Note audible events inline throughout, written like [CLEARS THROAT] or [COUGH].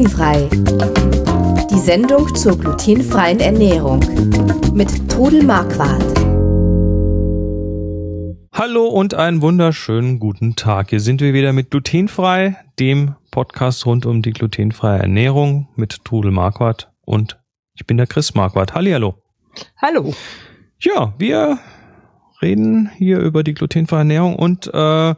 Glutenfrei. Die Sendung zur glutenfreien Ernährung mit Trudel Marquardt. Hallo und einen wunderschönen guten Tag. Hier sind wir wieder mit Glutenfrei, dem Podcast rund um die glutenfreie Ernährung mit Trudel Marquardt und ich bin der Chris Marquardt. Hallihallo. Hallo. Ja, wir reden hier über die glutenfreie Ernährung und äh,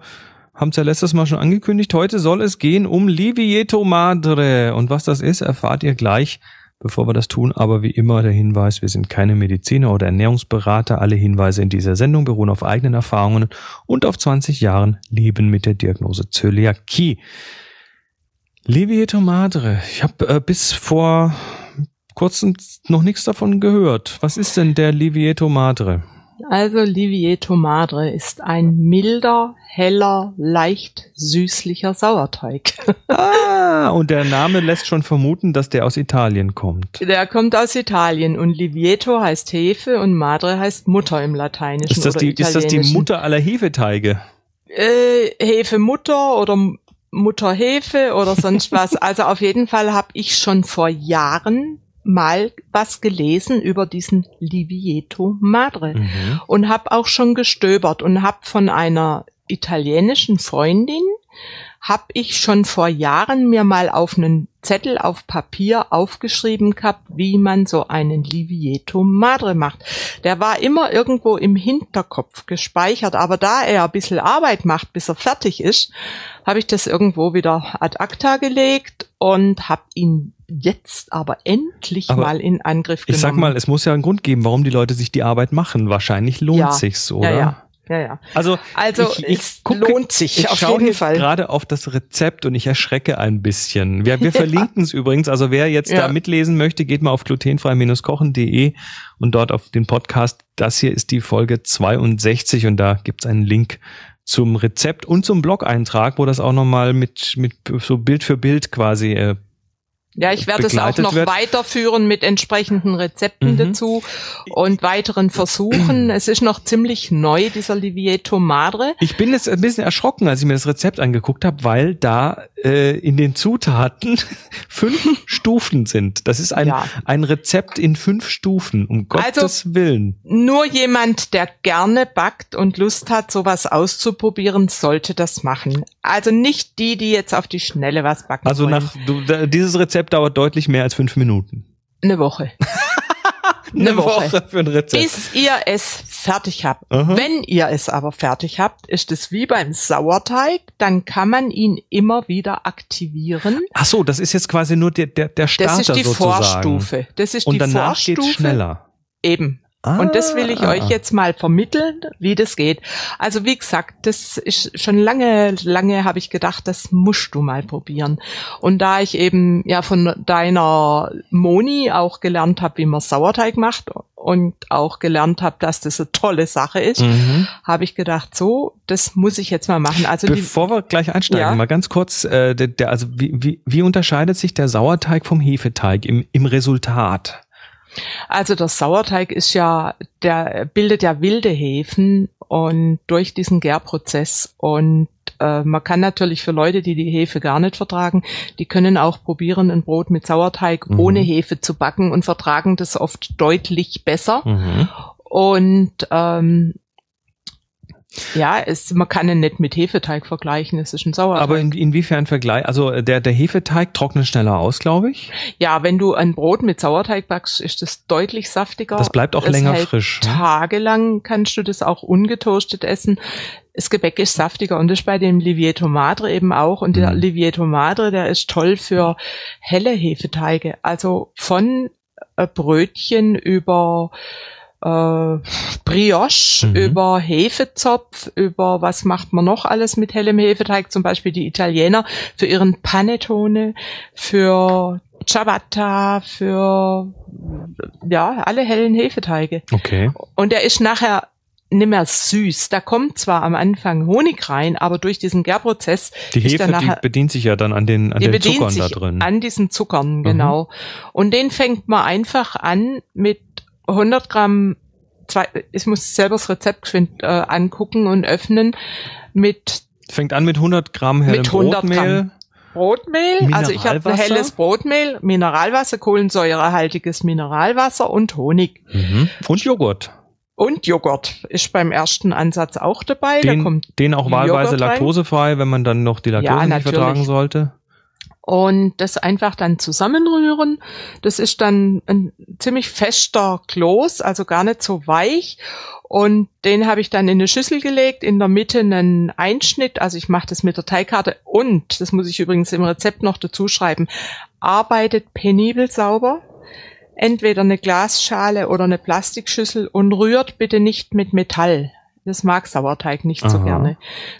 haben es ja letztes Mal schon angekündigt. Heute soll es gehen um Livieto Madre. Und was das ist, erfahrt ihr gleich, bevor wir das tun. Aber wie immer der Hinweis, wir sind keine Mediziner oder Ernährungsberater. Alle Hinweise in dieser Sendung beruhen auf eigenen Erfahrungen und auf 20 Jahren Leben mit der Diagnose Zöliakie. Livieto Madre. Ich habe äh, bis vor kurzem noch nichts davon gehört. Was ist denn der Livieto Madre? Also Livieto Madre ist ein milder, heller, leicht süßlicher Sauerteig. [LAUGHS] ah, und der Name lässt schon vermuten, dass der aus Italien kommt. Der kommt aus Italien und Livieto heißt Hefe und Madre heißt Mutter im Lateinischen. Ist das, die, ist das die Mutter aller Hefeteige? Äh, Hefemutter oder Mutterhefe oder sonst was. [LAUGHS] Also auf jeden Fall habe ich schon vor Jahren mal was gelesen über diesen Livieto Madre mhm. und habe auch schon gestöbert und habe von einer italienischen Freundin habe ich schon vor Jahren mir mal auf einen Zettel auf Papier aufgeschrieben gehabt, wie man so einen Livieto Madre macht. Der war immer irgendwo im Hinterkopf gespeichert, aber da er ein bisschen Arbeit macht, bis er fertig ist, habe ich das irgendwo wieder ad acta gelegt und habe ihn jetzt aber endlich aber mal in Angriff genommen. Ich sag mal, es muss ja einen Grund geben, warum die Leute sich die Arbeit machen. Wahrscheinlich lohnt ja, sich's, oder? Ja, ja. Ja, ja. Also, also ich, ich es gucke, lohnt sich ich auf jeden Fall. gerade auf das Rezept und ich erschrecke ein bisschen. Wir, wir [LAUGHS] verlinken es übrigens. Also wer jetzt ja. da mitlesen möchte, geht mal auf glutenfrei-kochen.de und dort auf den Podcast. Das hier ist die Folge 62 und da gibt's einen Link zum Rezept und zum Blog-Eintrag, wo das auch nochmal mit, mit so Bild für Bild quasi äh, ja, ich werde es auch noch wird. weiterführen mit entsprechenden Rezepten mhm. dazu und weiteren Versuchen. [CLEARS THROAT] es ist noch ziemlich neu, dieser Livieto Madre. Ich bin jetzt ein bisschen erschrocken, als ich mir das Rezept angeguckt habe, weil da äh, in den Zutaten [LAUGHS] fünf [LAUGHS] Stufen sind. Das ist ein, ja. ein Rezept in fünf Stufen, um Gottes also, Willen. Nur jemand, der gerne backt und Lust hat, sowas auszuprobieren, sollte das machen. Also nicht die, die jetzt auf die Schnelle was backen Also wollen. nach du, dieses Rezept dauert deutlich mehr als fünf Minuten. Eine Woche. [LAUGHS] eine Woche. Woche für ein Rezept. Bis ihr es fertig habt. Aha. Wenn ihr es aber fertig habt, ist es wie beim Sauerteig, dann kann man ihn immer wieder aktivieren. Ach so, das ist jetzt quasi nur der, der, der Starter Das ist die sozusagen. Vorstufe. Das ist Und die danach Vorstufe. geht's schneller. Eben. Ah, und das will ich ah. euch jetzt mal vermitteln, wie das geht. Also wie gesagt, das ist schon lange, lange habe ich gedacht, das musst du mal probieren. Und da ich eben ja von deiner Moni auch gelernt habe, wie man Sauerteig macht und auch gelernt habe, dass das eine tolle Sache ist, mhm. habe ich gedacht, so, das muss ich jetzt mal machen. Also bevor die, wir gleich einsteigen, ja. mal ganz kurz, äh, der, der, also wie, wie, wie unterscheidet sich der Sauerteig vom Hefeteig im, im Resultat? Also der Sauerteig ist ja, der bildet ja wilde Hefen und durch diesen Gärprozess und äh, man kann natürlich für Leute, die die Hefe gar nicht vertragen, die können auch probieren, ein Brot mit Sauerteig mhm. ohne Hefe zu backen und vertragen das oft deutlich besser. Mhm. Und ähm, ja, es, man kann ihn nicht mit Hefeteig vergleichen, es ist ein Sauerteig. Aber in, inwiefern Vergleich? Also äh, der, der Hefeteig trocknet schneller aus, glaube ich. Ja, wenn du ein Brot mit Sauerteig backst, ist es deutlich saftiger. Das bleibt auch es länger frisch. Ne? Tagelang kannst du das auch ungetoastet essen. Das Gebäck ist saftiger und das ist bei dem Livieto Madre eben auch. Und der mhm. Livieto Madre, der ist toll für helle Hefeteige. Also von äh, Brötchen über äh, Brioche, mhm. über Hefezopf, über was macht man noch alles mit hellem Hefeteig, zum Beispiel die Italiener für ihren Panettone, für Ciabatta, für ja, alle hellen Hefeteige. Okay. Und der ist nachher nicht mehr süß. Da kommt zwar am Anfang Honig rein, aber durch diesen Gärprozess die Hefe, die bedient sich ja dann an den an den Zuckern da drin. An diesen Zuckern, genau. Mhm. Und den fängt man einfach an mit 100 Gramm, zwei, ich muss selber das Rezept äh, angucken und öffnen mit Fängt an mit 100 Gramm hellem mit 100 Brotmehl. Gramm. Brotmehl, also ich habe ein helles Brotmehl, Mineralwasser, kohlensäurehaltiges Mineralwasser und Honig. Mhm. Und Joghurt. Und Joghurt ist beim ersten Ansatz auch dabei. da Den, kommt den auch wahlweise Joghurt rein. laktosefrei, wenn man dann noch die Laktose Ja, nicht vertragen sollte. Und das einfach dann zusammenrühren. Das ist dann ein ziemlich fester Kloß, also gar nicht so weich. Und den habe ich dann in eine Schüssel gelegt, in der Mitte einen Einschnitt, also ich mache das mit der Teigkarte und, das muss ich übrigens im Rezept noch dazu schreiben, arbeitet penibel sauber, entweder eine Glasschale oder eine Plastikschüssel und rührt bitte nicht mit Metall. Das mag Sauerteig nicht so Aha. gerne.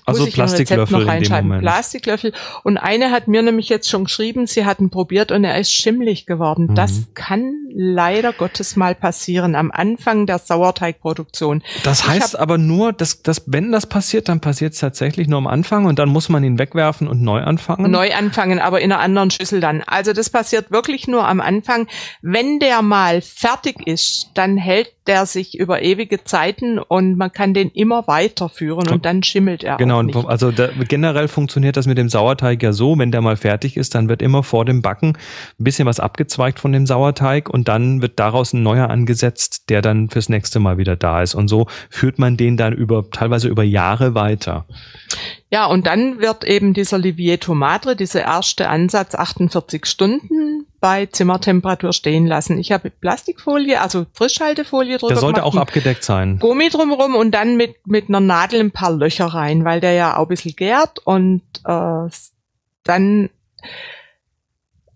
Also Muss ich im Rezept Plastiklöffel noch reinschreiben. Plastiklöffel. Und eine hat mir nämlich jetzt schon geschrieben, sie hatten probiert und er ist schimmlig geworden. Mhm. Das kann leider Gottes mal passieren am Anfang der Sauerteigproduktion. Das Ich heißt aber nur, dass, dass wenn das passiert, dann passiert es tatsächlich nur am Anfang und dann muss man ihn wegwerfen und neu anfangen. Neu anfangen, aber in einer anderen Schüssel dann. Also das passiert wirklich nur am Anfang. Wenn der mal fertig ist, dann hält der sich über ewige Zeiten und man kann den immer weiterführen und dann schimmelt er Genau, also da, generell funktioniert das mit dem Sauerteig ja so, wenn der mal fertig ist, dann wird immer vor dem Backen ein bisschen was abgezweigt von dem Sauerteig und dann wird daraus ein neuer angesetzt, der dann fürs nächste Mal wieder da ist. Und so führt man den dann über teilweise über Jahre weiter. Ja, und dann wird eben dieser Livieto Madre, dieser erste Ansatz 48 Stunden bei Zimmertemperatur stehen lassen. Ich habe Plastikfolie, also Frischhaltefolie drüber Der sollte gemacht, auch abgedeckt sein. Gummi drumherum und dann mit, mit einer Nadel ein paar Löcher rein, weil der ja auch ein bisschen gärt und äh, dann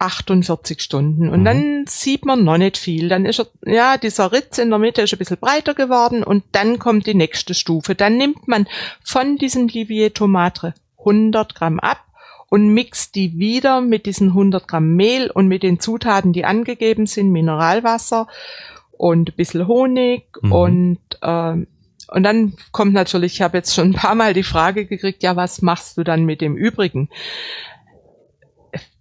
48 Stunden. Und Mhm. dann sieht man noch nicht viel. Dann ist er, ja, dieser Ritz in der Mitte ist ein bisschen breiter geworden und dann kommt die nächste Stufe. Dann nimmt man von diesem Livieto Madre 100 Gramm ab und mixt die wieder mit diesen 100 Gramm Mehl und mit den Zutaten, die angegeben sind, Mineralwasser und ein bisschen Honig Mhm. und ähm, und dann kommt natürlich, ich habe jetzt schon ein paar Mal die Frage gekriegt, ja, was machst du dann mit dem Übrigen?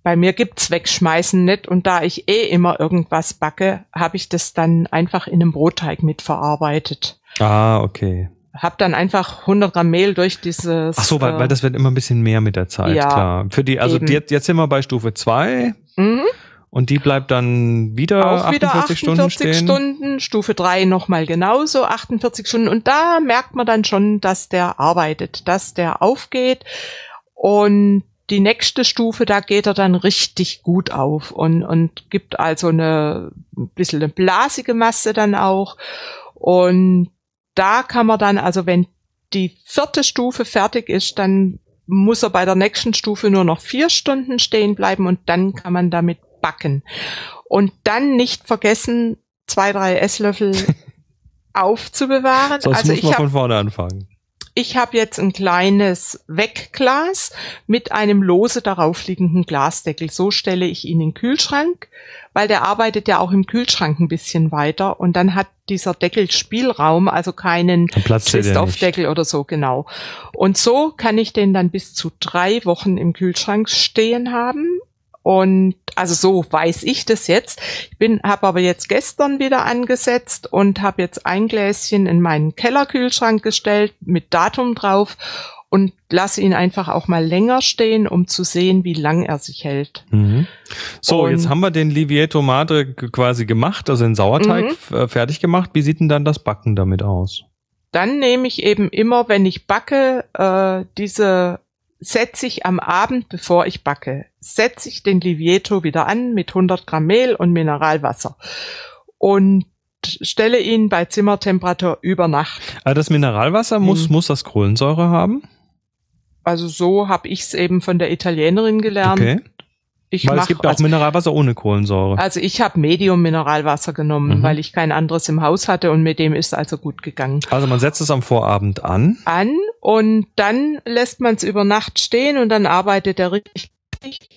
Bei mir gibt's wegschmeißen nicht und da ich eh immer irgendwas backe, habe ich das dann einfach in einem Brotteig mitverarbeitet. Ah, okay. Hab dann einfach 100 Gramm Mehl durch dieses. Ach so, weil, äh, weil das wird immer ein bisschen mehr mit der Zeit, ja, klar. Für die, also eben. jetzt, jetzt sind wir bei Stufe zwei mhm. und die bleibt dann wieder auch wieder 48 Stunden 48 stehen. Stunden, Stufe 3 nochmal genauso, 48 Stunden. Und da merkt man dann schon, dass der arbeitet, dass der aufgeht. Und die nächste Stufe, da geht er dann richtig gut auf und, und gibt also eine ein bisschen eine blasige Masse dann auch. Und da kann man dann, also wenn die vierte Stufe fertig ist, dann muss er bei der nächsten Stufe nur noch vier Stunden stehen bleiben und dann kann man damit backen. Und dann nicht vergessen, zwei, drei Esslöffel [LAUGHS] aufzubewahren. Sonst also muss ich man von vorne anfangen. ich habe jetzt ein kleines Wegglas mit einem lose darauf liegenden Glasdeckel. So stelle ich ihn in den Kühlschrank, weil der arbeitet ja auch im Kühlschrank ein bisschen weiter und dann hat dieser Deckel Spielraum, also keinen. Twist-Off-Deckel oder so, genau. Und so kann ich den dann bis zu drei Wochen im Kühlschrank stehen haben. Und also so weiß ich das jetzt. Ich bin, habe aber jetzt gestern wieder angesetzt und habe jetzt ein Gläschen in meinen Kellerkühlschrank gestellt mit Datum drauf und lasse ihn einfach auch mal länger stehen, um zu sehen, wie lang er sich hält. Mhm. So, Und- jetzt haben wir den Livieto Madre quasi gemacht, also den Sauerteig Mhm. äh, fertig gemacht. Wie sieht denn dann das Backen damit aus? Dann nehme ich eben immer, wenn ich backe, äh, diese setze ich am Abend, bevor ich backe, setze ich den Livieto wieder an mit 100 Gramm Mehl und Mineralwasser und stelle ihn bei Zimmertemperatur über Nacht. Also das Mineralwasser muss, Mhm. muss das Kohlensäure haben? Also so habe ich es eben von der Italienerin gelernt. Okay. Ich Weil es mach, gibt ja auch also, Mineralwasser ohne Kohlensäure. also ich habe Medium Mineralwasser genommen, Mhm. weil ich kein anderes im Haus hatte und mit dem ist also gut gegangen. Also man setzt es am Vorabend an. an und dann lässt man es über Nacht stehen und dann arbeitet er richtig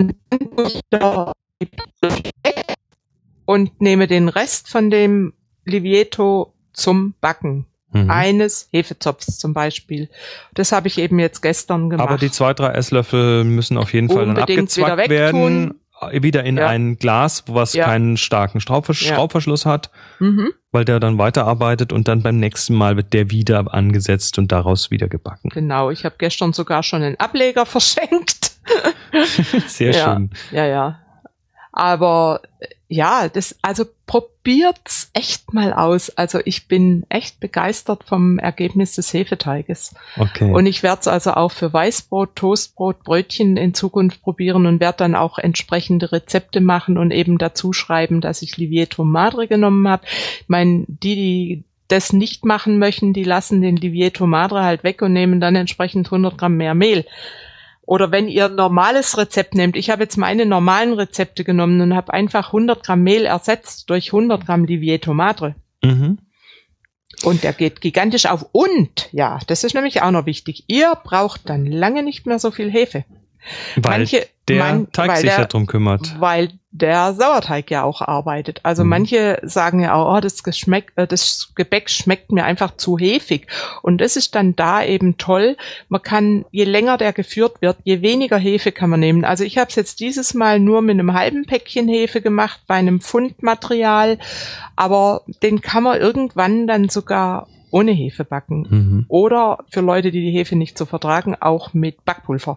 und nehme den Rest von dem Livieto zum Backen. Mhm. Eines Hefezopfs zum Beispiel. Das habe ich eben jetzt gestern gemacht. Aber die zwei, drei Esslöffel müssen auf jeden Fall dann wieder abgezwackt wegtun. werden. Äh, Wieder in Ja. ein Glas, was Ja. keinen starken Schraubversch Ja. Schraubverschluss hat, mhm, weil der dann weiterarbeitet und dann beim nächsten Mal wird der wieder angesetzt und daraus wieder gebacken. genau, ich habe gestern sogar schon einen Ableger [LAUGHS] verschenkt. Sehr schön. Ja, ja. Aber ja, das, also probiert's echt mal aus. Also ich bin echt begeistert vom Ergebnis des Hefeteiges. Okay. Und ich werde es also auch für Weißbrot, Toastbrot, Brötchen in Zukunft probieren und werde dann auch entsprechende Rezepte machen und eben dazu schreiben, dass ich Livieto Madre genommen habe. Ich meine, die, die das nicht machen möchten, die lassen den Livieto Madre halt weg und nehmen dann entsprechend 100 Gramm mehr Mehl. Oder wenn ihr ein normales Rezept nehmt, ich habe jetzt meine normalen Rezepte genommen und habe einfach 100 Gramm Mehl ersetzt durch 100 Gramm Livieto Madre. mhm. Und der geht gigantisch auf. Und, ja, das ist nämlich auch noch wichtig, ihr braucht dann lange nicht mehr so viel Hefe. Weil Manche- der man- Teig weil sich der- kümmert. Weil der Sauerteig ja auch arbeitet. Also Mhm. manche sagen ja auch, oh, das, Geschmeck, äh, das Gebäck schmeckt mir einfach zu hefig. Und das ist dann da eben toll. Man kann, je länger der geführt wird, je weniger Hefe kann man nehmen. Also ich habe es jetzt dieses Mal nur mit einem halben Päckchen Hefe gemacht, bei einem Pfundmaterial. Aber den kann man irgendwann dann sogar ohne Hefe backen. Mhm. Oder für Leute, die die Hefe nicht so vertragen, auch mit Backpulver.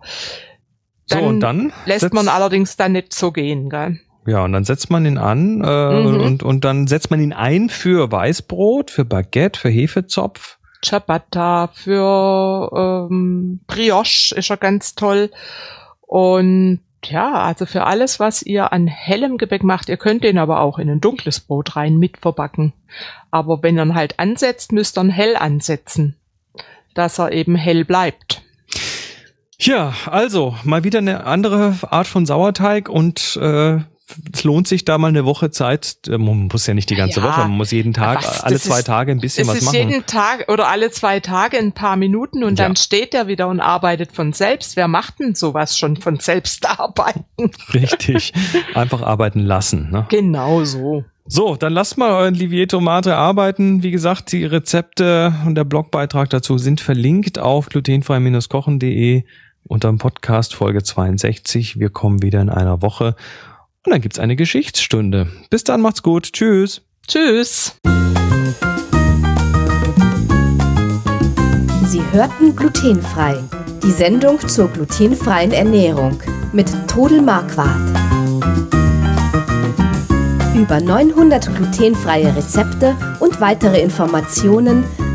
So, und dann lässt man allerdings dann nicht so gehen, gell? Ja, und dann setzt man ihn an äh, Mhm. und, und dann setzt man ihn ein für Weißbrot, für Baguette, für Hefezopf. Ciabatta, für ähm, Brioche ist er ganz toll. Und ja, also für alles, was ihr an hellem Gebäck macht, ihr könnt den aber auch in ein dunkles Brot rein mit verbacken. Aber wenn ihr ihn halt ansetzt, müsst ihr ihn hell ansetzen, dass er eben hell bleibt. Ja, also mal wieder eine andere Art von Sauerteig und äh, es lohnt sich da mal eine Woche Zeit. äh, Man muss ja nicht die ganze Ja, Woche, man muss jeden Tag, was, alle zwei ist- Tage ein bisschen was ist machen. jeden Tag oder alle zwei Tage ein paar Minuten und Ja. dann steht er wieder und arbeitet von selbst. Wer macht denn sowas schon von selbst arbeiten? [LAUGHS] Richtig. Einfach arbeiten lassen. Ne? Genau so. So, dann lasst mal euren Livieto Mate arbeiten. Wie gesagt, die Rezepte und der Blogbeitrag dazu sind verlinkt auf glutenfrei-kochen.de unter dem Podcast Folge 62. Wir kommen wieder in einer Woche und dann gibt's eine Geschichtsstunde. Bis dann, macht's gut. Tschüss. Tschüss. Sie hörten glutenfrei. Die Sendung zur glutenfreien Ernährung mit Trudel Marquardt. Über 900 glutenfreie Rezepte und weitere Informationen